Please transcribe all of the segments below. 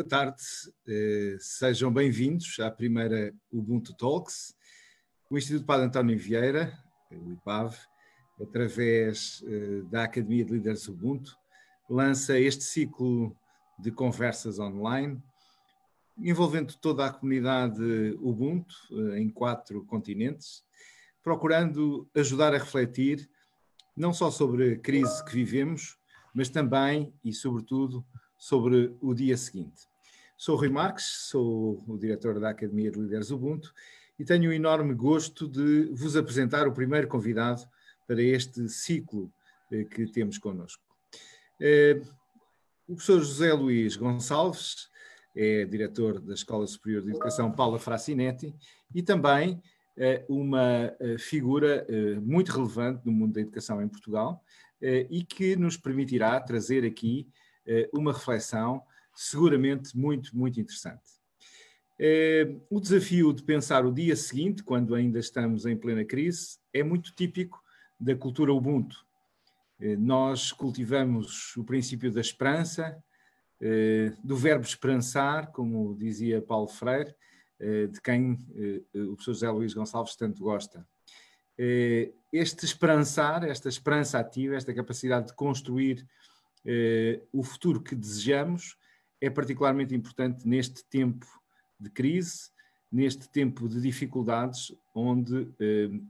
Boa tarde, eh, sejam bem-vindos à primeira Ubuntu Talks. O Instituto Padre António Vieira, o IPAV, através eh, da Academia de Líderes Ubuntu, lança este ciclo de conversas online, envolvendo toda a comunidade Ubuntu eh, em quatro continentes, procurando ajudar a refletir não só sobre a crise que vivemos, mas também e sobretudo sobre o dia seguinte. Sou Rui Marques, sou o diretor da Academia de Líderes Ubuntu e tenho o enorme gosto de vos apresentar o primeiro convidado para este ciclo eh, que temos connosco. Eh, o professor José Luís Gonçalves é diretor da Escola Superior de Educação Paula Fracinetti e também eh, uma figura muito relevante no mundo da educação em Portugal e que nos permitirá trazer aqui uma reflexão seguramente muito, muito interessante. O desafio de pensar o dia seguinte, quando ainda estamos em plena crise, é muito típico da cultura Ubuntu. Eh, nós cultivamos o princípio da esperança, eh, do verbo esperançar, como dizia Paulo Freire, eh, de quem o professor José Luís Gonçalves tanto gosta. Este esperançar, esta esperança ativa, esta capacidade de construir o futuro que desejamos, é particularmente importante neste tempo de crise, neste tempo de dificuldades, onde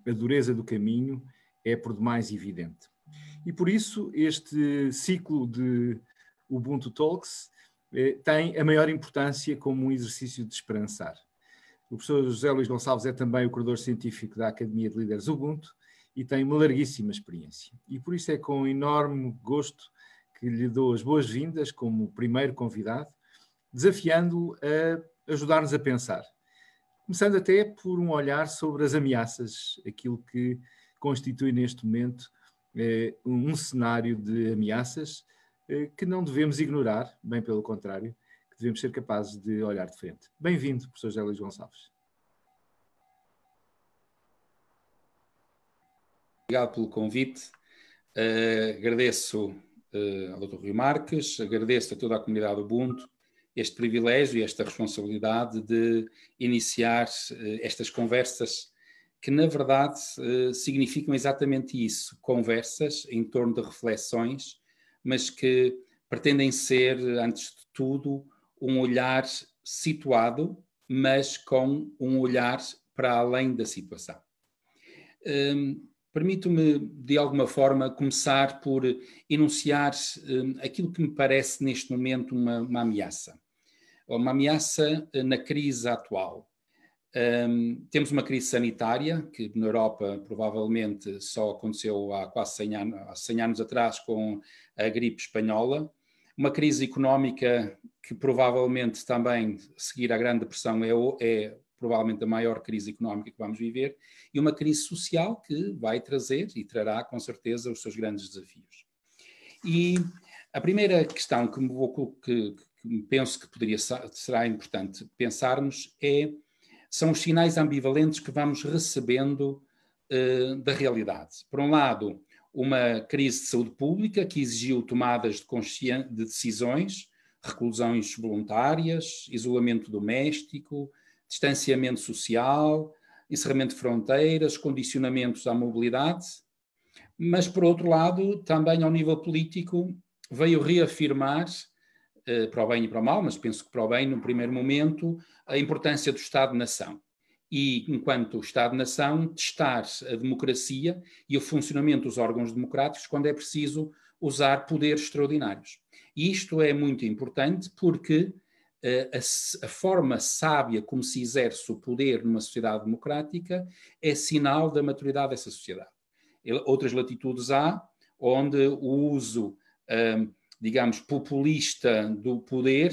a dureza do caminho é por demais evidente. E por isso este ciclo de Ubuntu Talks eh, tem a maior importância como um exercício de esperançar. O professor José Luís Gonçalves é também o coordenador científico da Academia de Líderes Ubuntu e tem uma larguíssima experiência. E por isso é com enorme gosto que lhe dou as boas-vindas como primeiro convidado, desafiando-o a ajudar-nos a pensar. Começando até por um olhar sobre as ameaças, aquilo que constitui neste momento eh, um cenário de ameaças eh, que não devemos ignorar, bem pelo contrário, que devemos ser capazes de olhar de frente. Bem-vindo, professor José Luís Gonçalves. Obrigado pelo convite. Uh, agradeço uh, ao Dr. Rui Marques, agradeço a toda a comunidade Ubuntu este privilégio e esta responsabilidade de iniciar uh, estas conversas que na verdade eh, significam exatamente isso, conversas em torno de reflexões, mas que pretendem ser, antes de tudo, um olhar situado, mas com um olhar para além da situação. Um, Permito-me, de alguma forma, começar por enunciar um, aquilo que me parece neste momento uma, uma ameaça. Uma ameaça eh, na crise atual. Um, temos uma crise sanitária, que na Europa provavelmente só aconteceu há quase 100 anos, há 100 anos atrás com a gripe espanhola. Uma crise económica que provavelmente também, seguir a Grande Depressão, é, é provavelmente a maior crise económica que vamos viver. E uma crise social que vai trazer e trará com certeza os seus grandes desafios. E a primeira questão que, me vou, que, que penso que poderia será importante pensarmos é são os sinais ambivalentes que vamos recebendo uh, da realidade. Por um lado, uma crise de saúde pública que exigiu tomadas de, de decisões, reclusões voluntárias, isolamento doméstico, distanciamento social, encerramento de fronteiras, condicionamentos à mobilidade, mas, por outro lado, também ao nível político, veio reafirmar eh, para o bem e para o mal, mas penso que para o bem, no primeiro momento, a importância do Estado-nação. E, enquanto Estado-nação, testar a democracia e o funcionamento dos órgãos democráticos quando é preciso usar poderes extraordinários. E isto é muito importante porque a, a, forma sábia como se exerce o poder numa sociedade democrática é sinal da maturidade dessa sociedade. Outras latitudes há onde o uso uh, digamos, populista do poder,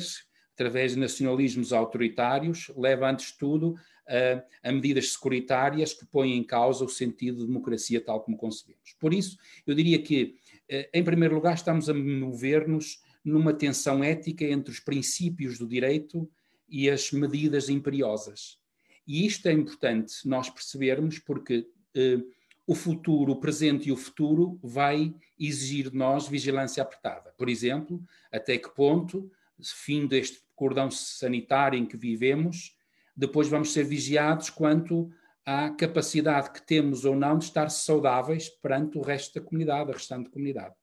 através de nacionalismos autoritários, leva, antes de tudo, a, a, medidas securitárias que põem em causa o sentido de democracia tal como concebemos. Por isso, eu diria que, eh, em primeiro lugar, estamos a mover-nos numa tensão ética entre os princípios do direito e as medidas imperiosas. E isto é importante nós percebermos porque eh, o futuro, o presente e o futuro vai exigir de nós vigilância apertada. Por exemplo, até que ponto, fim deste cordão sanitário em que vivemos, depois vamos ser vigiados quanto à capacidade que temos ou não de estar saudáveis perante o resto da comunidade, a restante comunidade.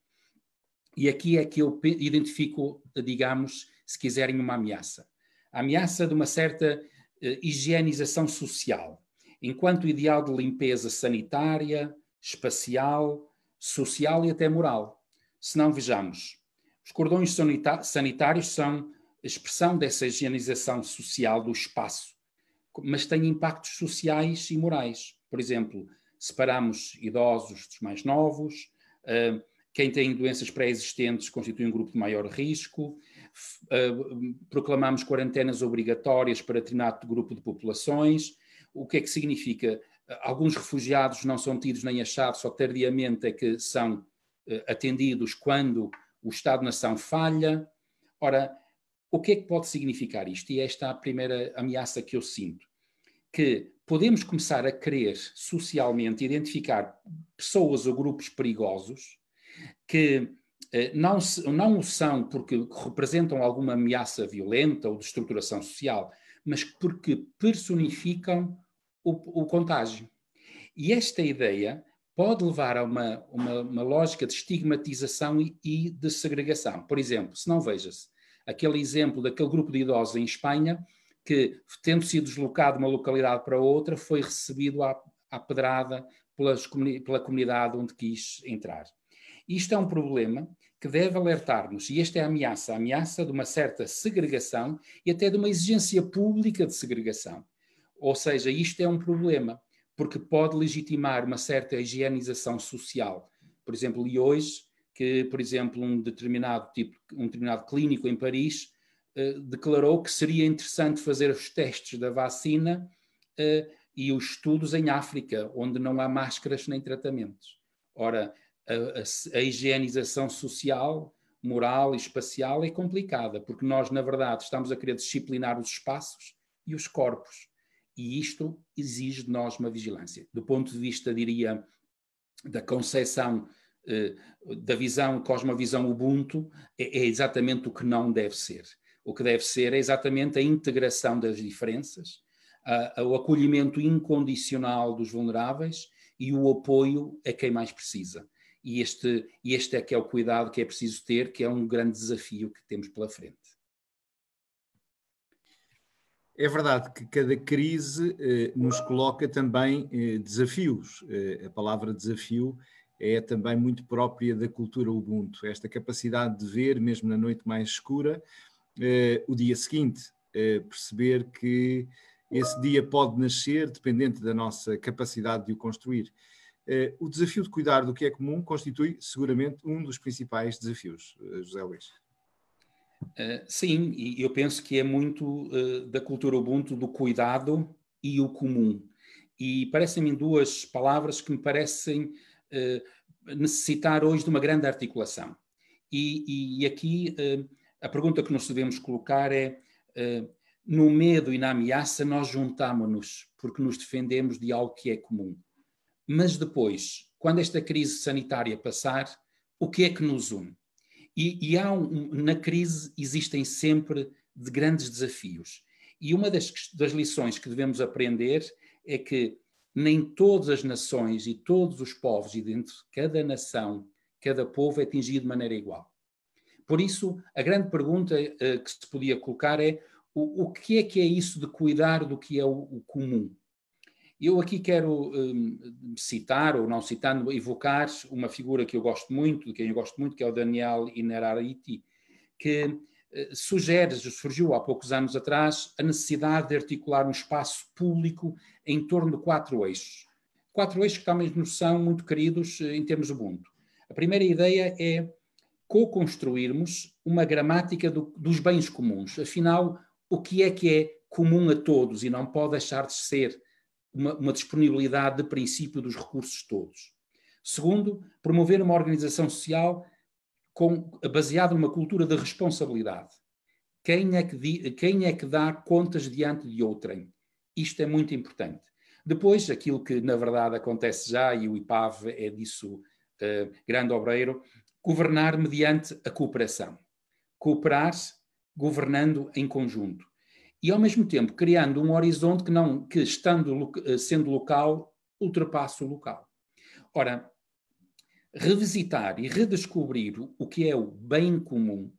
E aqui é que eu identifico, digamos, se quiserem, uma ameaça. A ameaça de uma certa uh, higienização social, enquanto ideal de limpeza sanitária, espacial, social e até moral. Se não vejamos, os cordões sanitários são expressão dessa higienização social do espaço, mas têm impactos sociais e morais. Por exemplo, separamos idosos dos mais novos, uh, quem tem doenças pré-existentes constitui um grupo de maior risco, uh, proclamamos quarentenas obrigatórias para determinado grupo de populações. O que é que significa? Alguns refugiados não são tidos nem achados, só tardiamente é que são uh, atendidos quando o Estado-nação falha. Ora, o que é que pode significar isto? E esta é a primeira ameaça que eu sinto. Que podemos começar a querer socialmente identificar pessoas ou grupos perigosos que eh, não, não o são porque representam alguma ameaça violenta ou de estruturação social, mas porque personificam o, o contágio. E esta ideia pode levar a uma, uma, uma lógica de estigmatização e, e, de segregação. Por exemplo, se não veja-se aquele exemplo daquele grupo de idosos em Espanha que, tendo sido deslocado de uma localidade para outra, foi recebido à, à pedrada pelas, pela comunidade onde quis entrar. Isto é um problema que deve alertar-nos, e esta é a ameaça, a ameaça de uma certa segregação e até de uma exigência pública de segregação. Ou seja, isto é um problema, porque pode legitimar uma certa higienização social. Por exemplo, e hoje, que, por exemplo, um determinado tipo, um determinado clínico em Paris eh, declarou que seria interessante fazer os testes da vacina eh, e os estudos em África, onde não há máscaras nem tratamentos. Ora, a, a, a higienização social, moral e espacial é complicada, porque nós, na verdade, estamos a querer disciplinar os espaços e os corpos. E isto exige de nós uma vigilância. Do ponto de vista, diria, da concepção, eh, da visão, cosmovisão Ubuntu, é, é exatamente o que não deve ser. O que deve ser é exatamente a integração das diferenças, a, a, o acolhimento incondicional dos vulneráveis e o apoio a quem mais precisa e este, este é que é o cuidado que é preciso ter, que é um grande desafio que temos pela frente. É verdade que cada crise eh, nos coloca também eh, desafios. Eh, a palavra desafio é também muito própria da cultura Ubuntu, esta capacidade de ver, mesmo na noite mais escura, eh, o dia seguinte, eh, perceber que esse dia pode nascer dependente da nossa capacidade de o construir. Uh, o desafio de cuidar do que é comum constitui seguramente um dos principais desafios, uh, José Luís. Uh, sim, e eu penso que é muito da cultura Ubuntu do cuidado e o comum. E parecem-me duas palavras que me parecem necessitar hoje de uma grande articulação. E, e aqui a pergunta que nos devemos colocar é: no medo e na ameaça, nós juntamos-nos porque nos defendemos de algo que é comum. Mas depois, quando esta crise sanitária passar, o que é que nos une? E, e há um, na crise existem sempre de grandes desafios. E uma das, das lições que devemos aprender é que nem todas as nações e todos os povos, e dentro de cada nação, cada povo é atingido de maneira igual. Por isso, a grande pergunta uh, que se podia colocar é o, o que é que é isso de cuidar do que é o, o comum? Eu aqui quero um, citar, ou não citando, evocar uma figura que eu gosto muito, de quem eu gosto muito, que é o Daniel Inarariti, que uh, sugere, surgiu há poucos anos atrás, a necessidade de articular um espaço público em torno de quatro eixos. Quatro eixos que também nos são muito queridos uh, em termos Ubuntu. A primeira ideia é co-construirmos uma gramática do, dos bens comuns. Afinal, o que é que é comum a todos e não pode deixar de ser uma, uma disponibilidade de princípio dos recursos todos. Segundo, promover uma organização social baseada numa cultura de responsabilidade. Quem é, que quem é que dá contas diante de outrem? Isto é muito importante. Depois, aquilo que na verdade acontece já, e o IPAV é disso uh, grande obreiro, governar mediante a cooperação. Cooperar governando em conjunto. E, ao mesmo tempo, criando um horizonte que, não, que estando, eh, sendo local, ultrapassa o local. Ora, revisitar e redescobrir o que é o bem comum,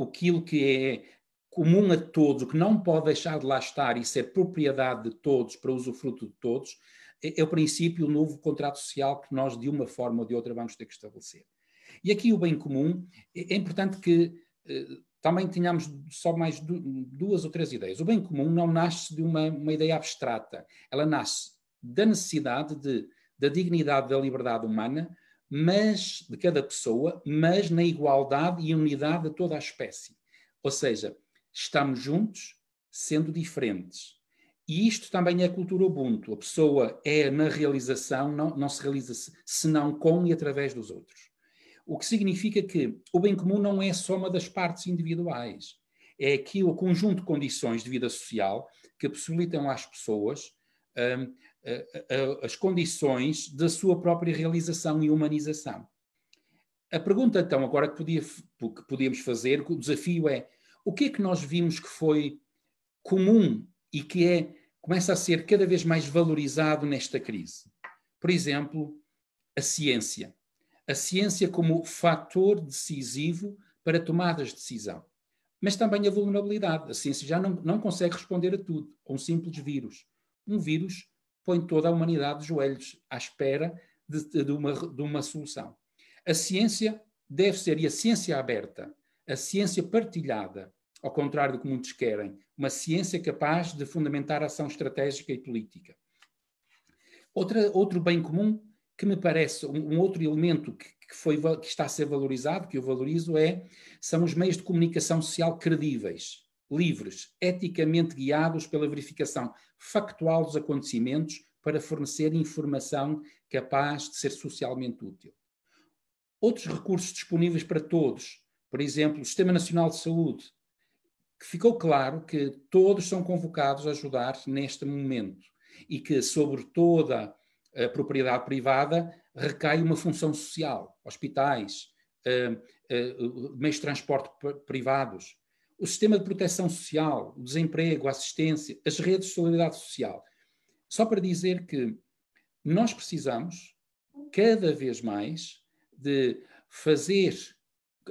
aquilo que é comum a todos, o que não pode deixar de lá estar e ser propriedade de todos, para usufruto de todos, é, é o princípio, o novo contrato social que nós, de uma forma ou de outra, vamos ter que estabelecer. E aqui o bem comum, é, é importante que eh, também tenhamos só mais duas ou três ideias. O bem comum não nasce de uma, uma ideia abstrata, ela nasce da necessidade de, da dignidade da liberdade humana, mas de cada pessoa, mas na igualdade e unidade de toda a espécie. Ou seja, estamos juntos, sendo diferentes. E isto também é a cultura Ubuntu. A pessoa é na realização, não, não se realiza senão com e através dos outros. O que significa que o bem comum não é só uma das partes individuais. É aqui o conjunto de condições de vida social que possibilitam às pessoas hum, as condições da sua própria realização e humanização. A pergunta, então, agora que, podia, que podíamos fazer, o desafio é o que é que nós vimos que foi comum e que é, começa a ser cada vez mais valorizado nesta crise? Por exemplo, a ciência. A ciência como fator decisivo para tomadas de decisão. Mas também a vulnerabilidade. A ciência já não, não consegue responder a tudo, a um simples vírus. Um vírus põe toda a humanidade de joelhos à espera de, de, uma, de uma solução. A ciência deve ser, e a ciência aberta, a ciência partilhada, ao contrário do que muitos querem, uma ciência capaz de fundamentar ação estratégica e política. Outra, outro bem comum que me parece um, um outro elemento que, que, foi, que está a ser valorizado, que eu valorizo, é, são os meios de comunicação social credíveis, livres, eticamente guiados pela verificação factual dos acontecimentos para fornecer informação capaz de ser socialmente útil. Outros recursos disponíveis para todos, por exemplo, o Sistema Nacional de Saúde, que ficou claro que todos são convocados a ajudar neste momento e que sobre toda a propriedade privada recai uma função social, hospitais, uh, uh, meios de transporte privados, o sistema de proteção social, o desemprego, a assistência, as redes de solidariedade social. Só para dizer que nós precisamos, cada vez mais, de fazer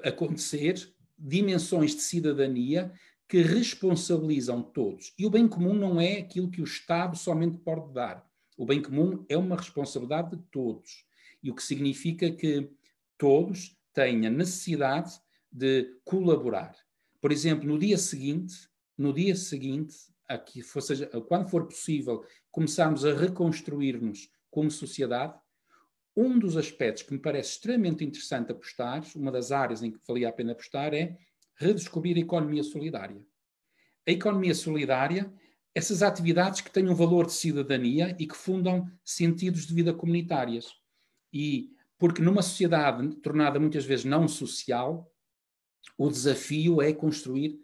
acontecer dimensões de cidadania que responsabilizam todos. E o bem comum não é aquilo que o Estado somente pode dar. O bem comum é uma responsabilidade de todos. E o que significa que todos têm a necessidade de colaborar. Por exemplo, no dia seguinte, no dia seguinte, aqui, ou seja, quando for possível, começarmos a reconstruir-nos como sociedade, um dos aspectos que me parece extremamente interessante apostar, uma das áreas em que valia a pena apostar, é redescobrir a economia solidária. A economia solidária, essas atividades que têm um valor de cidadania e que fundam sentidos de vida comunitárias. E porque numa sociedade tornada muitas vezes não social, o desafio é construir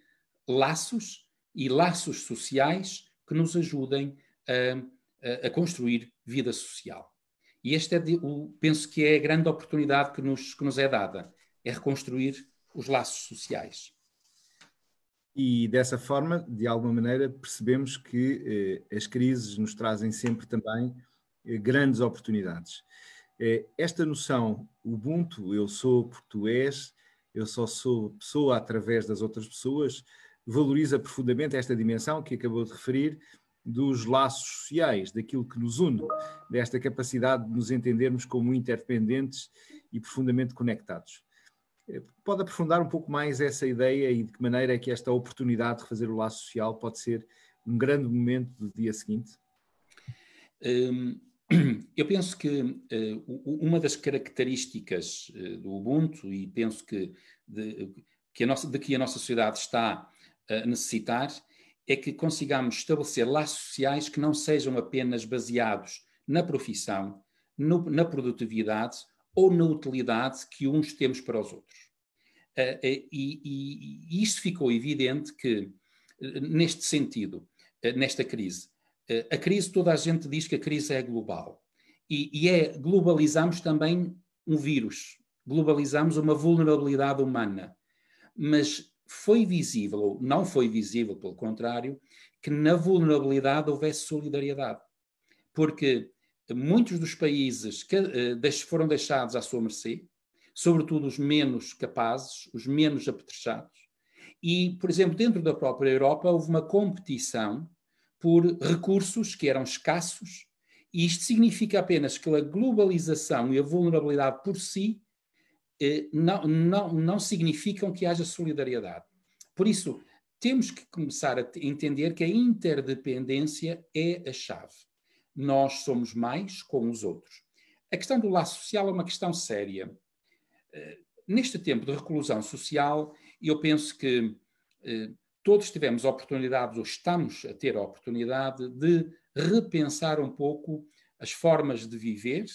laços e laços sociais que nos ajudem a, a, construir vida social. E este é, o, penso que é a grande oportunidade que nos, que nos é dada, é reconstruir os laços sociais. E dessa forma, de alguma maneira, percebemos que eh, as crises nos trazem sempre também eh, grandes oportunidades. Eh, esta noção, Ubuntu, eu sou português, eu só sou pessoa através das outras pessoas, valoriza profundamente esta dimensão que acabou de referir dos laços sociais, daquilo que nos une, desta capacidade de nos entendermos como interdependentes e profundamente conectados. Eh, pode aprofundar um pouco mais essa ideia e de que maneira é que esta oportunidade de fazer o laço social pode ser um grande momento do dia seguinte? Um, eu penso que uh, uma das características uh, do Ubuntu, e penso que de, que a nossa, de que a nossa sociedade está a necessitar, é que consigamos estabelecer laços sociais que não sejam apenas baseados na profissão, no, na produtividade ou na utilidade que uns temos para os outros. Uh, e, e, e isto ficou evidente que, neste sentido, nesta crise, a crise, toda a gente diz que a crise é global. E, e é, globalizamos também um vírus, globalizamos uma vulnerabilidade humana. Mas foi visível, ou não foi visível, pelo contrário, que na vulnerabilidade houvesse solidariedade. Porque muitos dos países que uh, foram deixados à sua mercê, sobretudo os menos capazes, os menos apetrechados, e, por exemplo, dentro da própria Europa houve uma competição por recursos que eram escassos, e isto significa apenas que a globalização e a vulnerabilidade por si eh, não, não, não significam que haja solidariedade. Por isso, temos que começar a entender que a interdependência é a chave. Nós somos mais com os outros. A questão do laço social é uma questão séria. Eh, neste tempo de reclusão social, eu penso que eh, todos tivemos a oportunidade, ou estamos a ter a oportunidade, de repensar um pouco as formas de viver,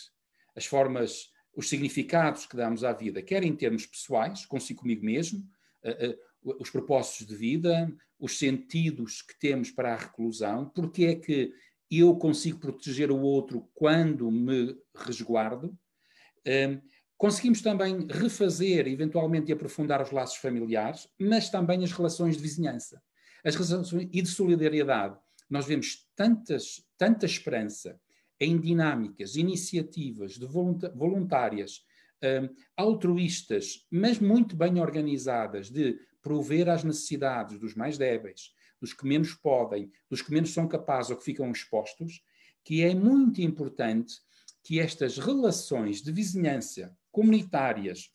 as formas, os significados que damos à vida, quer em termos pessoais, consigo comigo mesmo, uh, os propósitos de vida, os sentidos que temos para a reclusão, porque é que eu consigo proteger o outro quando me resguardo. Uh, Conseguimos também refazer, eventualmente, e aprofundar os laços familiares, mas também as relações de vizinhança. As relações e de solidariedade. Nós vemos tantas, tanta esperança em dinâmicas, iniciativas de voluntárias, um, altruístas, mas muito bem organizadas, de prover às necessidades dos mais débeis, dos que menos podem, dos que menos são capazes ou que ficam expostos, que é muito importante que estas relações de vizinhança comunitárias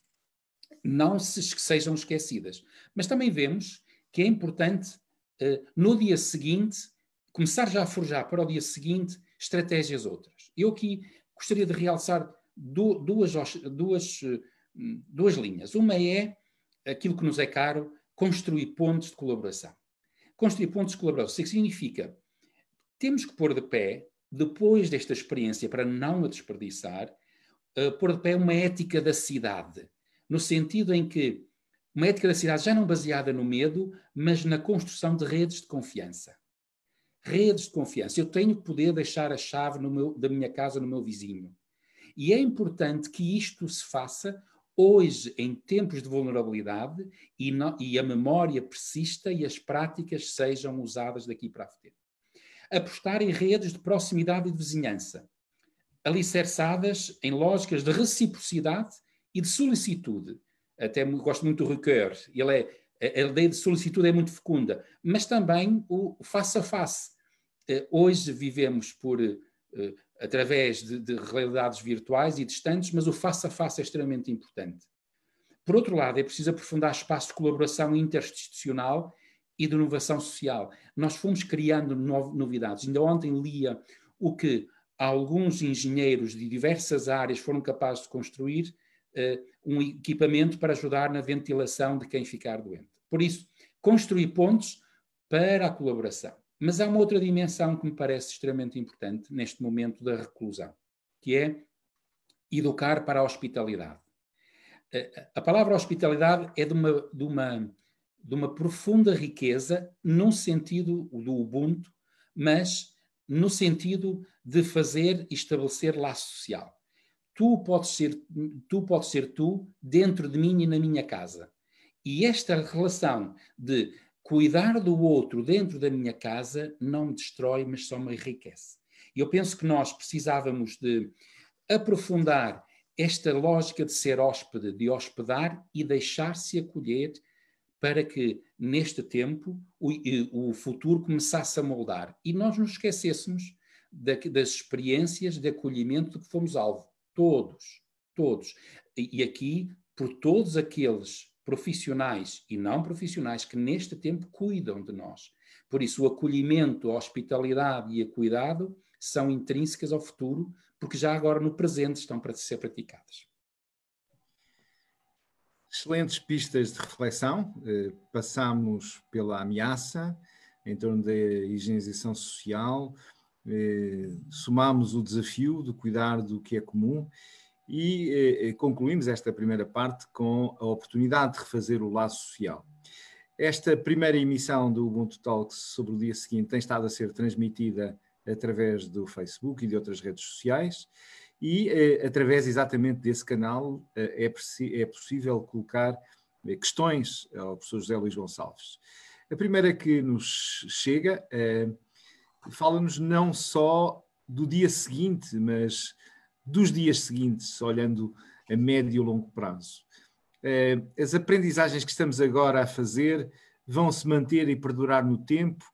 não se, sejam esquecidas. Mas também vemos que é importante, uh, no dia seguinte, começar já a forjar para o dia seguinte estratégias outras. Eu aqui gostaria de realçar duas, duas, duas linhas. Uma é aquilo que nos é caro, construir pontos de colaboração. Construir pontos de colaboração. Isso significa temos que pôr de pé, depois desta experiência, para não a desperdiçar, uh, pôr de pé uma ética da cidade, no sentido em que uma ética da cidade já não baseada no medo, mas na construção de redes de confiança. Redes de confiança. Eu tenho que poder deixar a chave meu, da minha casa no meu vizinho. E é importante que isto se faça hoje, em tempos de vulnerabilidade, e, não, e a memória persista e as práticas sejam usadas daqui para a frente. Apostar em redes de proximidade e de vizinhança alicerçadas em lógicas de reciprocidade e de solicitude. Até gosto muito do Ricoeur, ele é, a ideia de solicitude é muito fecunda, mas também o face a face. Eh, hoje vivemos por eh, através de, de realidades virtuais e distantes, mas o face a face é extremamente importante. Por outro lado, é preciso aprofundar espaços de colaboração interinstitucional e de inovação social. Nós fomos criando novidades. Ainda ontem lia o que alguns engenheiros de diversas áreas foram capazes de construir uh, um equipamento para ajudar na ventilação de quem ficar doente. Por isso, construir pontos para a colaboração. Mas há uma outra dimensão que me parece extremamente importante neste momento da reclusão, que é educar para a hospitalidade. A palavra hospitalidade é de uma, de uma, de uma profunda riqueza, num sentido do Ubuntu, mas no sentido de fazer e estabelecer laço social. Tu podes ser tu, podes ser tu dentro de mim e na minha casa. E esta relação de cuidar do outro dentro da minha casa não me destrói, mas só me enriquece. E eu penso que nós precisávamos de aprofundar esta lógica de ser hóspede, de hospedar e deixar-se acolher para que, neste tempo, o, o, futuro começasse a moldar. E nós nos esquecêssemos da, das experiências de acolhimento de que fomos alvo. Todos, todos. E, e aqui, por todos aqueles profissionais e não profissionais que neste tempo cuidam de nós. Por isso, o acolhimento, a hospitalidade e o cuidado são intrínsecas ao futuro, porque já agora no presente estão para ser praticadas excelentes pistas de reflexão. Eh, passamos pela ameaça em torno da higienização social, eh, somamos o desafio de cuidar do que é comum e eh, concluímos esta primeira parte com a oportunidade de refazer o laço social. Esta primeira emissão do Ubuntu Talks sobre o dia seguinte tem estado a ser transmitida através do Facebook e de outras redes sociais e eh, através exatamente desse canal eh, é, é, possível colocar questões ao professor José Luís Gonçalves. A primeira que nos chega fala-nos não só do dia seguinte, mas dos dias seguintes, olhando a médio e longo prazo. As aprendizagens que estamos agora a fazer vão se manter e perdurar no tempo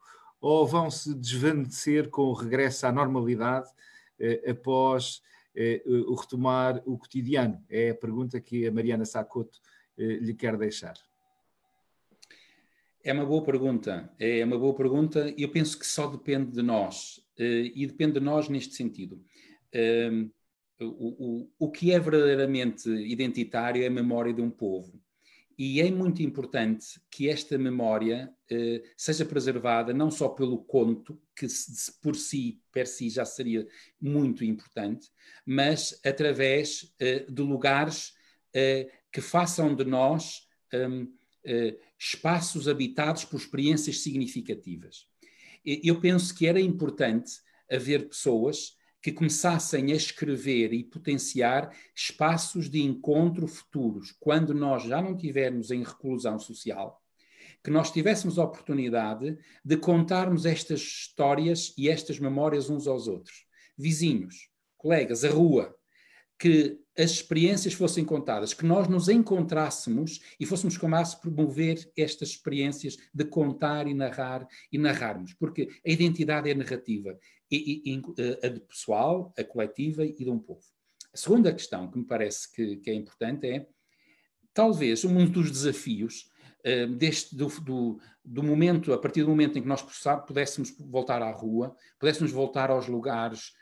ou vão se desvanecer com o regresso à normalidade eh, após eh, o retomar o cotidiano? É a pergunta que a Mariana Sacoto eh, lhe quer deixar. É uma boa pergunta. É uma boa pergunta e eu penso que só depende de nós. E depende de nós neste sentido. O, o, o que é verdadeiramente identitário é a memória de um povo. E é muito importante que esta memória eh, seja preservada não só pelo conto, que por si, per si, já seria muito importante, mas através eh, de lugares eh, que façam de nós hum, eh, espaços habitados por experiências significativas. Eu penso que era importante haver pessoas que começassem a escrever e potenciar espaços de encontro futuros, quando nós já não tivermos em reclusão social, que nós tivéssemos a oportunidade de contarmos estas histórias e estas memórias uns aos outros. Vizinhos, colegas, a rua, que as experiências fossem contadas, que nós nos encontrássemos e fôssemos capazes de promover estas experiências de contar e narrar e narrarmos, porque a identidade é narrativa, e, e, a de pessoal, a coletiva e de um povo. A segunda questão que me parece que, que é importante é, talvez, um dos desafios uh, deste, do, do, do, momento, a partir do momento em que nós pudéssemos voltar à rua, pudéssemos voltar aos lugares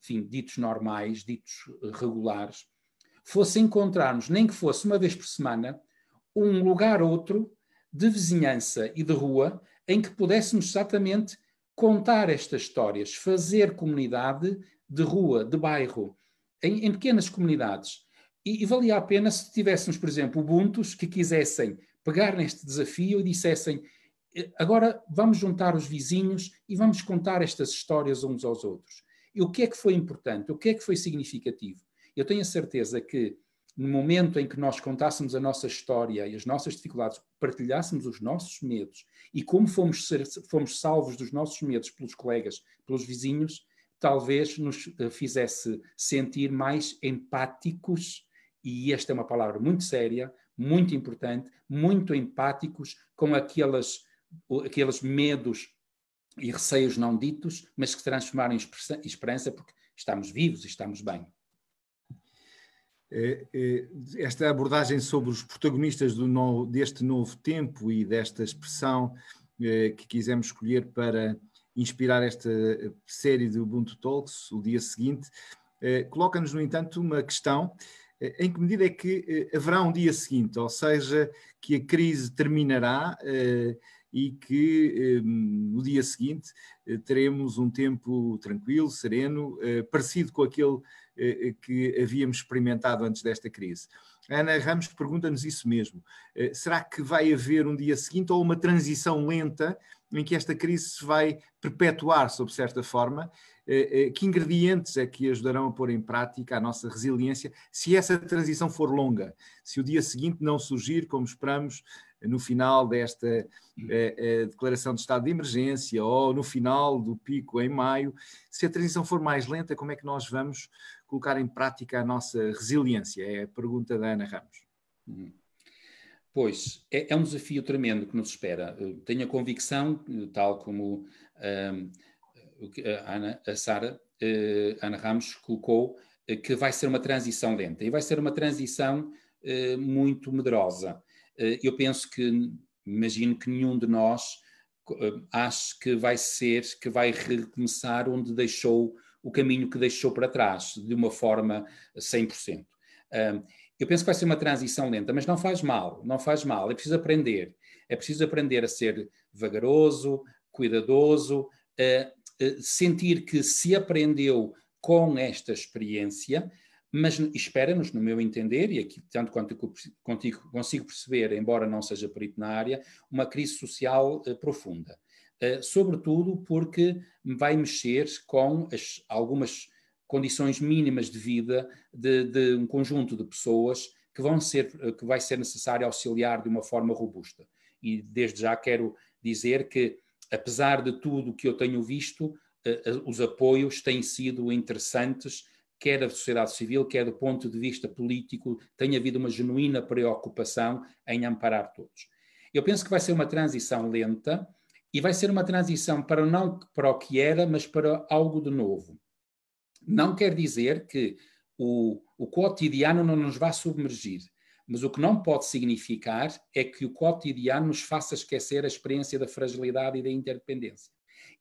enfim, ditos normais, ditos eh, regulares, fosse encontrarmos, nem que fosse uma vez por semana, um lugar outro de vizinhança e de rua em que pudéssemos exatamente contar estas histórias, fazer comunidade de rua, de bairro, em, em pequenas comunidades. E, e, valia a pena se tivéssemos, por exemplo, Ubuntus que quisessem pegar neste desafio e dissessem eh, agora vamos juntar os vizinhos e vamos contar estas histórias uns aos outros. E o que é que foi importante? O que é que foi significativo? Eu tenho a certeza que no momento em que nós contássemos a nossa história e as nossas dificuldades, partilhássemos os nossos medos e como fomos, ser, fomos salvos dos nossos medos pelos colegas, pelos vizinhos, talvez nos eh, fizesse sentir mais empáticos, e esta é uma palavra muito séria, muito importante, muito empáticos com aquelas, aqueles medos e receios não ditos, mas que transformaram em esperança porque estamos vivos e estamos bem. É, é, esta abordagem sobre os protagonistas novo, deste novo tempo e desta expressão é, que quisemos escolher para inspirar esta série de Ubuntu Talks, o dia seguinte, coloca-nos, no entanto, uma questão em que medida é que haverá um dia seguinte, ou seja, que a crise terminará e que eh, no dia seguinte eh, teremos um tempo tranquilo, sereno, eh, parecido com aquele que havíamos experimentado antes desta crise. A Ana Ramos pergunta-nos isso mesmo. Será que vai haver um dia seguinte ou uma transição lenta em que esta crise se vai perpetuar, sob certa forma? Que ingredientes é que ajudarão a pôr em prática a nossa resiliência se essa transição for longa? Se o dia seguinte não surgir, como esperamos, no final desta eh, eh, declaração de estado de emergência ou no final do pico em maio, se a transição for mais lenta, como é que nós vamos colocar em prática a nossa resiliência? É a pergunta da Ana Ramos. Uhum. Pois, é, é, um desafio tremendo que nos espera. tenho a convicção, tal como um, a, Ana, a Sara, uh, Ana Ramos colocou, que vai ser uma transição lenta. E vai ser uma transição uh, muito medrosa. Eh, eu penso que, imagino que nenhum de nós eh, acha que vai ser, que vai recomeçar onde deixou o caminho que deixou para trás, de uma forma 100%. Eu penso que vai ser uma transição lenta, mas não faz mal, não faz mal, é preciso aprender. É preciso aprender a ser vagaroso, cuidadoso, sentir que se aprendeu com esta experiência, mas espera-nos, no meu entender, e aqui tanto quanto contigo consigo perceber, embora não seja perito na área, uma crise social uh, profunda. Uh, sobretudo porque vai mexer com as, algumas condições mínimas de vida de, de, um conjunto de pessoas que, vão ser, que vai ser necessário auxiliar de uma forma robusta. E desde já quero dizer que, apesar de tudo que eu tenho visto, os apoios têm sido interessantes, quer da sociedade civil, quer do ponto de vista político, tem havido uma genuína preocupação em amparar todos. Eu penso que vai ser uma transição lenta e vai ser uma transição para não para o que era, mas para algo de novo. Não quer dizer que o, o cotidiano não nos vá submergir, mas o que não pode significar é que o cotidiano nos faça esquecer a experiência da fragilidade e da interdependência.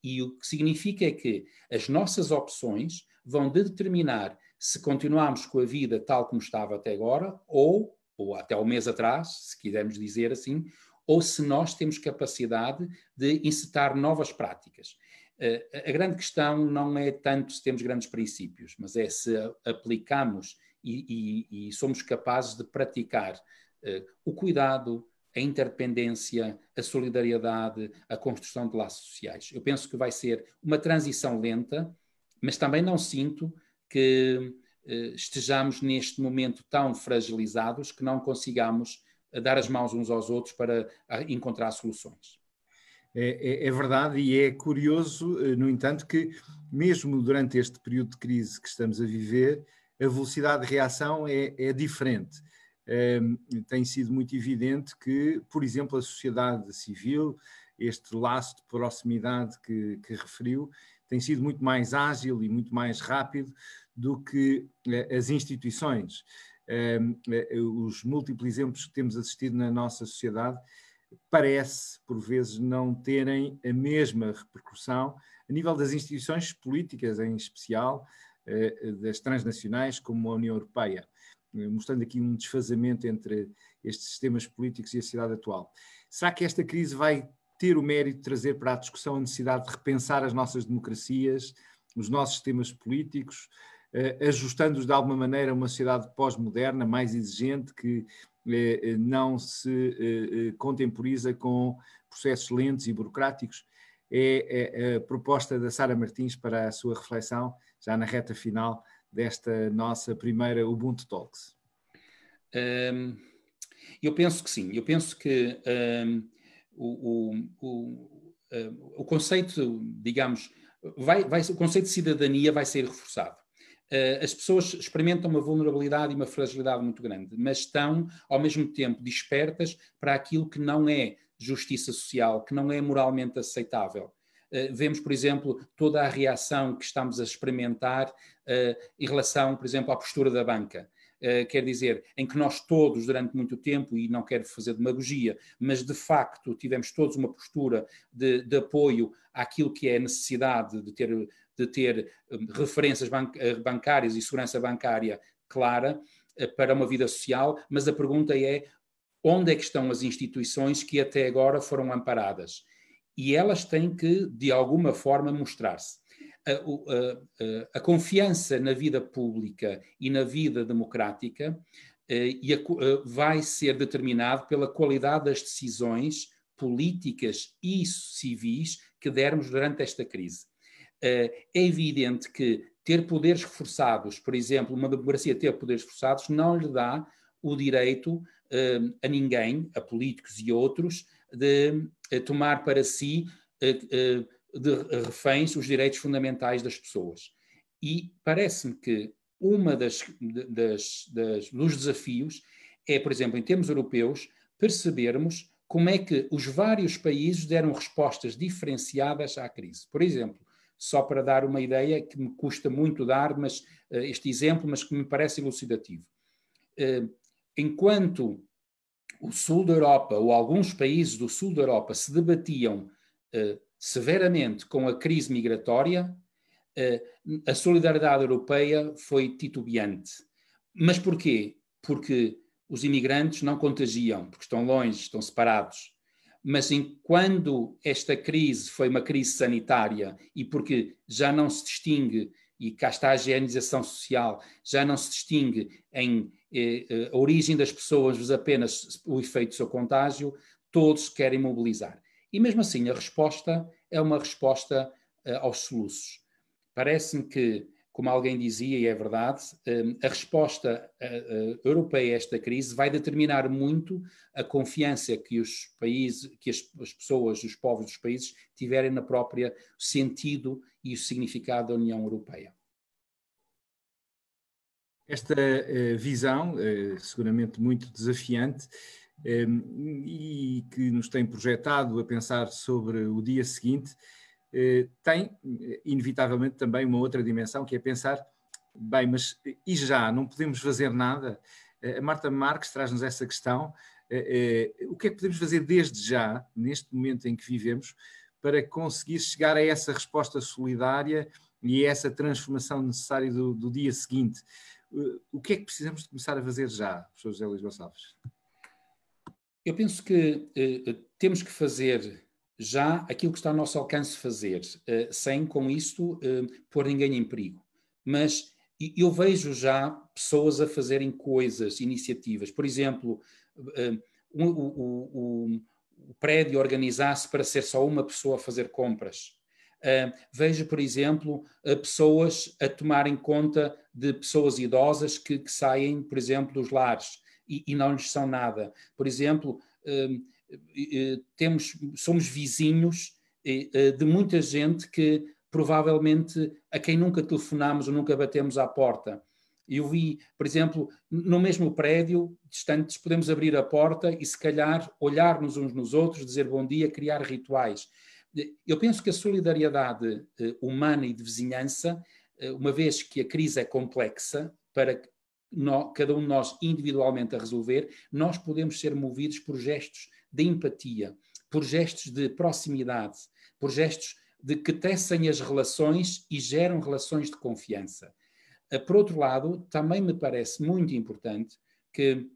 E o que significa é que as nossas opções vão determinar se continuamos com a vida tal como estava até agora, ou, ou até o mês atrás, se quisermos dizer assim, ou se nós temos capacidade de incitar novas práticas. Uh, a grande questão não é tanto se temos grandes princípios, mas é se aplicamos e, e, e somos capazes de praticar uh, o cuidado, a interdependência, a solidariedade, a construção de laços sociais. Eu penso que vai ser uma transição lenta, mas também não sinto que uh, estejamos neste momento tão fragilizados que não consigamos dar as mãos uns aos outros para encontrar soluções. É, é, é, verdade e é curioso, eh, no entanto, que mesmo durante este período de crise que estamos a viver, a velocidade de reação é, é diferente. Ehm, tem sido muito evidente que, por exemplo, a sociedade civil, este laço de proximidade que, que referiu, tem sido muito mais ágil e muito mais rápido do que uh, as instituições. Ehm, uh, os múltiplos exemplos que temos assistido na nossa sociedade parece, por vezes, não terem a mesma repercussão a nível das instituições políticas, em especial uh, das transnacionais, como a União Europeia, mostrando aqui um desfazamento entre estes sistemas políticos e a sociedade atual. Será que esta crise vai ter o mérito de trazer para a discussão a necessidade de repensar as nossas democracias, os nossos sistemas políticos, uh, ajustando-os de alguma maneira a uma sociedade pós-moderna, mais exigente, que uh, não se contemporiza com processos lentos e burocráticos? É, é a proposta da Sara Martins para a sua reflexão, já na reta final desta nossa primeira Ubuntu Talks. Eu penso que sim, eu penso que o, o, o, o, conceito, digamos, vai, vai, o conceito de cidadania vai ser reforçado. Uh, as pessoas experimentam uma vulnerabilidade e uma fragilidade muito grande, mas estão, ao mesmo tempo, despertas para aquilo que não é justiça social, que não é moralmente aceitável. Uh, vemos, por exemplo, toda a reação que estamos a experimentar em relação, por exemplo, à postura da banca. Uh, quer dizer, em que nós todos, durante muito tempo, e não quero fazer demagogia, mas de facto tivemos todos uma postura de, de apoio àquilo que é a necessidade de ter, de ter um, referências eh, bancárias e segurança bancária clara uh, para uma vida social, mas a pergunta é onde é que estão as instituições que até agora foram amparadas? E elas têm que, de alguma forma, mostrar-se a, a, a, confiança na vida pública e na vida democrática eh, e vai ser determinado pela qualidade das decisões políticas e civis que dermos durante esta crise. Eh, é evidente que ter poderes reforçados, por exemplo, uma democracia ter poderes reforçados, não lhe dá o direito eh, a ninguém, a políticos e outros, de tomar para si de reféns os direitos fundamentais das pessoas. E parece-me que uma das, das, das, dos desafios é, por exemplo, em termos europeus, percebermos como é que os vários países deram respostas diferenciadas à crise. Por exemplo, só para dar uma ideia que me custa muito dar, mas uh, este exemplo, mas que me parece elucidativo. Uh, enquanto o sul da Europa ou alguns países do sul da Europa se debatiam uh, severamente com a crise migratória, eh, a solidariedade europeia foi titubeante. Mas porquê? Porque os imigrantes não contagiam, porque estão longe, estão separados. Mas quando esta crise foi uma crise sanitária e porque já não se distingue, e cá está a higienização social, já não se distingue em eh, eh a origem das pessoas, mas apenas o efeito do seu contágio, todos querem mobilizar. E mesmo assim, a resposta é uma resposta uh, aos soluços. Parece-me que como alguém dizia, e é verdade, hum, a resposta europeia a esta crise vai determinar muito a confiança que os países, que as, as pessoas, os povos dos países tiverem na própria sentido e o significado da União Europeia. Esta uh, visão, uh, seguramente muito desafiante, e que nos tem projetado a pensar sobre o dia seguinte, uh, tem inevitavelmente também uma outra dimensão, que é pensar, bem, mas e já? Não podemos fazer nada? a Marta Marques traz-nos essa questão. o que é que podemos fazer desde já, neste momento em que vivemos, para conseguir chegar a essa resposta solidária e a essa transformação necessária do, do dia seguinte? o que é que precisamos de começar a fazer já, professor José Luís Gonçalves? Eu penso que eh, temos que fazer já aquilo que está ao nosso alcance fazer, eh, sem com isto eh, pôr ninguém em perigo. Mas eu vejo já pessoas a fazerem coisas, iniciativas. Por exemplo, eh, o, o, o, o prédio organizar-se para ser só uma pessoa a fazer compras. Uh, vejo, por exemplo, uh, pessoas a tomarem conta de pessoas idosas que, que saem, por exemplo, dos lares e, e, não lhes são nada. Por exemplo, uh, temos, somos vizinhos de muita gente que provavelmente a quem nunca telefonamos ou nunca batemos à porta. Eu vi, por exemplo, no mesmo prédio, distantes, podemos abrir a porta e se calhar olhar-nos uns nos outros, dizer bom dia, criar rituais. Eu penso que a solidariedade eh, humana e de vizinhança, eh, uma vez que a crise é complexa, para cada um de nós individualmente a resolver, nós podemos ser movidos por gestos de empatia, por gestos de proximidade, por gestos de que tecem as relações e geram relações de confiança. Eh, por outro lado, também me parece muito importante que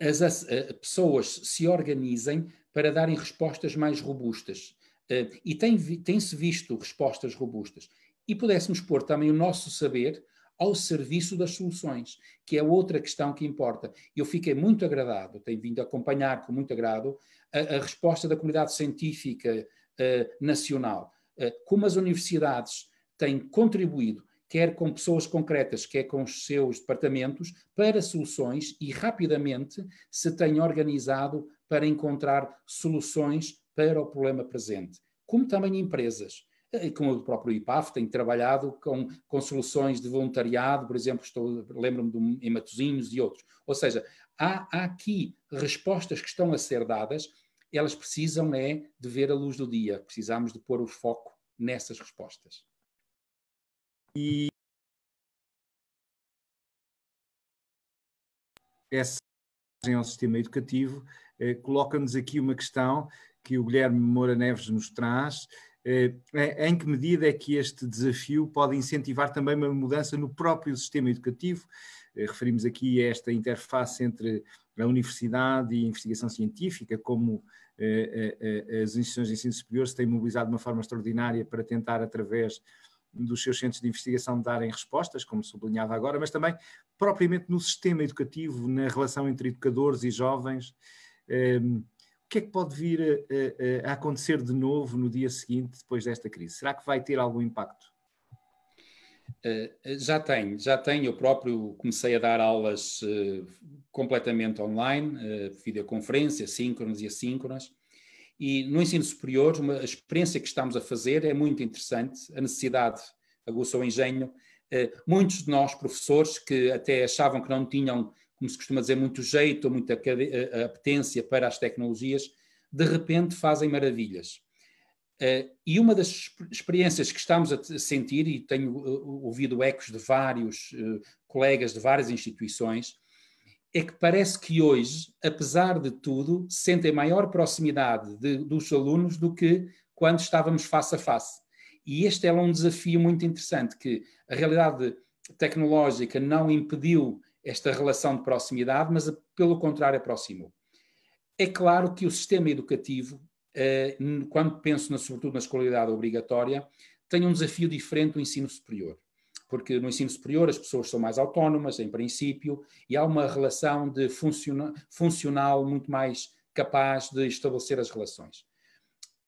as, as pessoas se organizem para darem respostas mais robustas. Uh, e tem-se tem visto respostas robustas. E pudéssemos pôr também o nosso saber ao serviço das soluções, que é outra questão que importa. Eu fiquei muito agradado, tenho vindo acompanhar com muito agrado a, a resposta da comunidade científica uh, nacional, uh, como as universidades têm contribuído, quer com pessoas concretas, quer com os seus departamentos, para soluções e rapidamente se têm organizado para encontrar soluções para o problema presente, como também empresas. Como o próprio IPAF tem trabalhado com, com soluções de voluntariado, por exemplo, lembro-me em Matosinhos e outros. Ou seja, há, há aqui respostas que estão a ser dadas, elas precisam é de ver a luz do dia, precisamos de pôr o foco nessas respostas. E essa ao sistema educativo eh, coloca-nos aqui uma questão que o Guilherme Moura Neves nos traz. Eh, em que medida é que este desafio pode incentivar também uma mudança no próprio sistema educativo? Eh, referimos aqui a esta interface entre a universidade e a investigação científica, como eh, as instituições de ensino superior se têm mobilizado de uma forma extraordinária para tentar, através dos seus centros de investigação, darem respostas, como sublinhava agora, mas também propriamente no sistema educativo, na relação entre educadores e jovens que é que pode vir a, a, acontecer de novo no dia seguinte, depois desta crise? Será que vai ter algum impacto? Uh, já tem, já tem. Eu próprio comecei a dar aulas uh, completamente online, videoconferência, síncronas e assíncronas. E no ensino superior, uma, a experiência que estamos a fazer é muito interessante. A necessidade aguçou o engenho. muitos de nós, professores, que até achavam que não tinham como se costuma dizer, muito jeito ou muita apetência para as tecnologias, de repente fazem maravilhas. Uh, e uma das experiências que estamos a sentir, e tenho ouvido ecos de vários colegas de várias instituições, é que parece que hoje, apesar de tudo, sentem maior proximidade de, dos alunos do que quando estávamos face a face. E este é um desafio muito interessante, que a realidade tecnológica não impediu esta relação de proximidade, mas pelo contrário aproximou. É claro que o sistema educativo, eh, quando penso sobretudo na escolaridade obrigatória, tem um desafio diferente do ensino superior. Porque no ensino superior as pessoas são mais autónomas, em princípio, e há uma relação de funcional muito mais capaz de estabelecer as relações.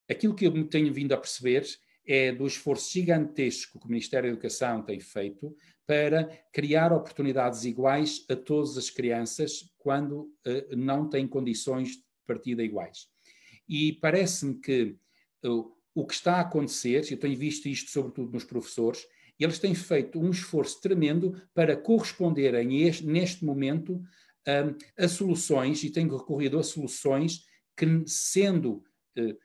Aquilo que eu tenho vindo a perceber é do esforço gigantesco que o Ministério da Educação tem feito para criar oportunidades iguais a todas as crianças quando uh, não têm condições de partida iguais. E parece-me que uh, o que está a acontecer, eu tenho visto isto sobretudo nos professores, eles têm feito um esforço tremendo para corresponderem este, neste momento um, a soluções e têm recorrido a soluções que, sendo uh,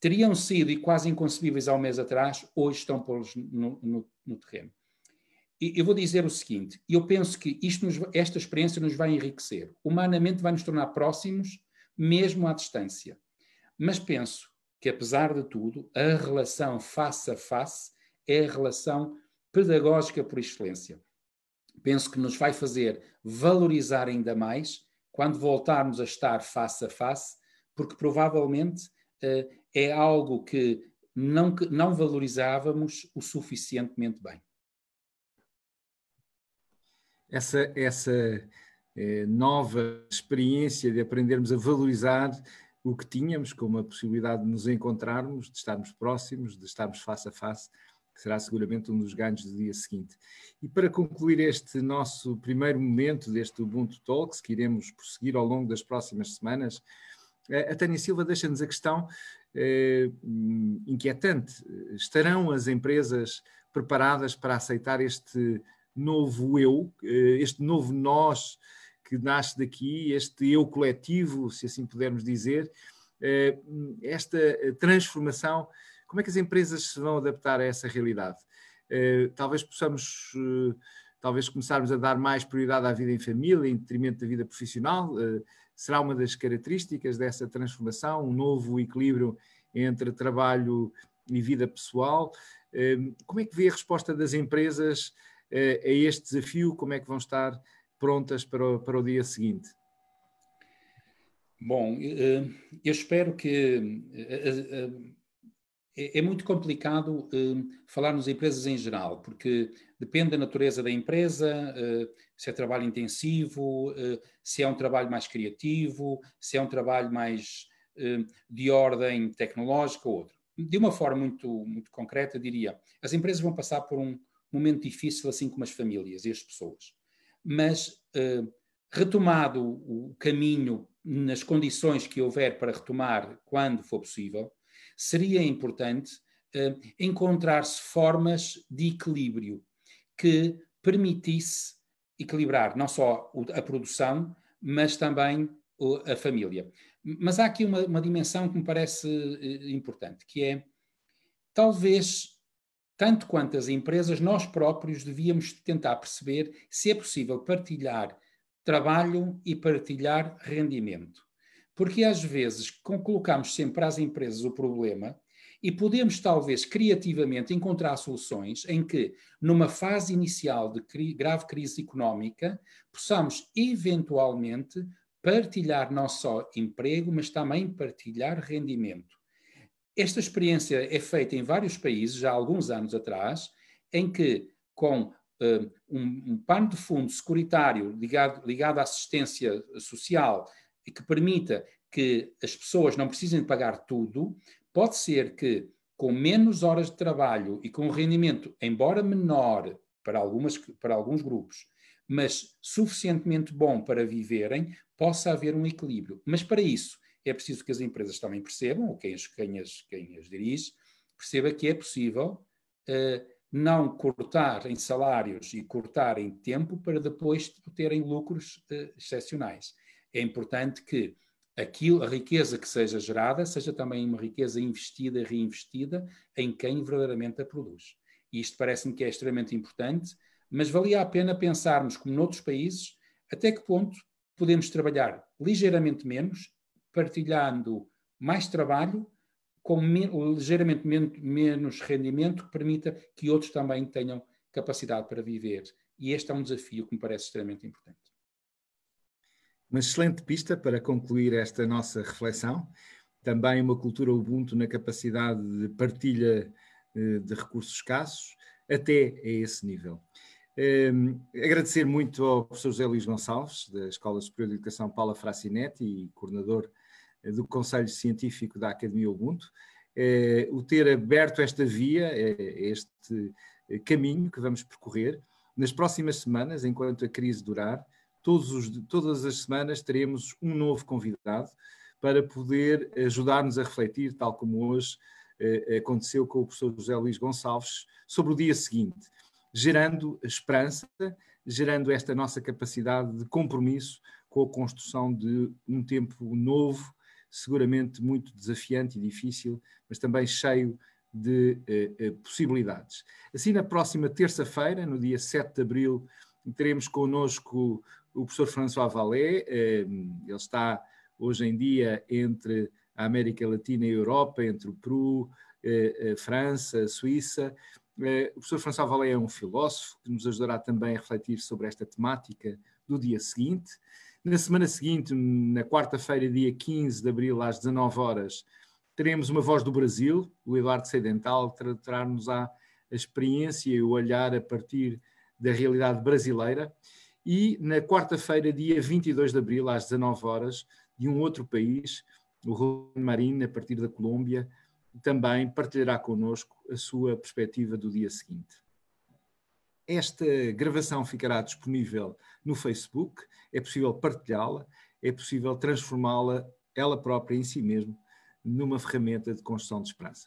teriam sido e quase inconcebíveis há um mês atrás, hoje estão pô-los no, no, no, terreno. Eu vou dizer o seguinte: eu penso que nos, esta experiência nos vai enriquecer. Humanamente, vai nos tornar próximos, mesmo à distância. Mas penso que, apesar de tudo, a relação face a face é a relação pedagógica por excelência. Penso que nos vai fazer valorizar ainda mais quando voltarmos a estar face a face, porque provavelmente uh, é algo que não, não valorizávamos o suficientemente bem. Essa, essa eh, nova experiência de aprendermos a valorizar o que tínhamos, como a possibilidade de nos encontrarmos, de estarmos próximos, de estarmos face a face, que será seguramente um dos ganhos do dia seguinte. E para concluir este nosso primeiro momento deste Ubuntu Talks, que iremos prosseguir ao longo das próximas semanas, eh, a Tânia Silva deixa-nos a questão eh, inquietante. Estarão as empresas preparadas para aceitar este novo eu, eh, este novo nós que nasce daqui, este eu coletivo, se assim pudermos dizer, eh, esta transformação, como é que as empresas se vão adaptar a essa realidade? Eh, talvez possamos, talvez começarmos a dar mais prioridade à vida em família, em detrimento da vida profissional, será uma das características dessa transformação, um novo equilíbrio entre trabalho e vida pessoal. Como é que vê a resposta das empresas a este desafio? Como é que vão estar prontas para o, para o dia seguinte? Bom, eh, eu espero que. Eh, eh, é, é muito complicado falar nas empresas em geral, porque depende da natureza da empresa, se é trabalho intensivo, se é um trabalho mais criativo, se é um trabalho mais de ordem tecnológica ou outro. De uma forma muito, muito concreta, diria: as empresas vão passar por um momento difícil, assim como as famílias e as pessoas mas uh, retomado o caminho nas condições que houver para retomar quando for possível, seria importante uh, encontrar-se formas de equilíbrio que permitisse equilibrar não só a produção, mas também a família. Mas há aqui uma, uma dimensão que me parece uh, importante, que é talvez tanto quanto as empresas, nós próprios devíamos tentar perceber se é possível partilhar trabalho e partilhar rendimento. Porque às vezes colocamos sempre às empresas o problema e podemos talvez criativamente encontrar soluções em que, numa fase inicial de cri grave crise económica, possamos eventualmente partilhar não só emprego, mas também partilhar rendimento. Esta experiência é feita em vários países, já há alguns anos atrás, em que, com uh, um, um, pano de fundo securitário ligado, ligado à assistência social e que permita que as pessoas não precisem pagar tudo, pode ser que, com menos horas de trabalho e com um rendimento, embora menor para, algumas, para alguns grupos, mas suficientemente bom para viverem, possa haver um equilíbrio. Mas para isso, é preciso que as empresas também percebam, ou quem as, quem as, quem as dirige, perceba que é possível uh, não cortar em salários e cortar em tempo para depois terem lucros uh, excepcionais. É importante que aquilo, a riqueza que seja gerada seja também uma riqueza investida e reinvestida em quem verdadeiramente a produz. E isto parece-me que é extremamente importante, mas valia a pena pensarmos, como noutros países, até que ponto podemos trabalhar ligeiramente menos partilhando mais trabalho com me, ligeiramente men menos rendimento que permita que outros também tenham capacidade para viver. E este é um desafio que me parece extremamente importante. Uma excelente pista para concluir esta nossa reflexão. Também uma cultura Ubuntu na capacidade de partilha eh, de recursos escassos, até a esse nível. Um, ehm, agradecer muito ao professor José Luís Gonçalves, da Escola Superior de Educação Paula Fracinetti e coordenador do Conselho Científico da Academia Ubuntu é, o ter aberto esta via, é, este caminho que vamos percorrer. Nas próximas semanas, enquanto a crise durar, os, todas as semanas teremos um novo convidado para poder ajudar-nos a refletir, tal como hoje aconteceu com o professor José Luís Gonçalves, sobre o dia seguinte, gerando esperança, gerando esta nossa capacidade de compromisso com a construção de um tempo novo, seguramente muito desafiante e difícil, mas também cheio de eh, eh, possibilidades. Assim, na próxima terça-feira, no dia 7 de abril, teremos connosco o professor François Vallée, eh, ele está hoje em dia entre a América Latina e a Europa, entre o Peru, eh, a França, a Suíça. Eh, o professor François Vallée é um filósofo que nos ajudará também a refletir sobre esta temática do dia seguinte. Na semana seguinte, na quarta-feira, dia 15 de abril, às 19 horas, teremos uma voz do Brasil, o Eduardo Sedental, tratar-nos a experiência e o olhar a partir da realidade brasileira. E na quarta-feira, dia 22 de abril, às 19 horas, de um outro país, o Juan Marín, a partir da Colômbia, também partilhará connosco a sua perspectiva do dia seguinte. Esta gravação ficará disponível no Facebook, é possível partilhá-la, é possível transformá-la, ela própria em si mesma, numa ferramenta de construção de esperança.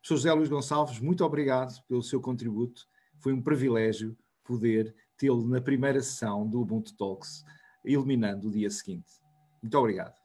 Professor José Luís Gonçalves, muito obrigado pelo seu contributo. Foi um privilégio poder tê-lo na primeira sessão do Ubuntu Talks, iluminando o dia seguinte. Muito obrigado.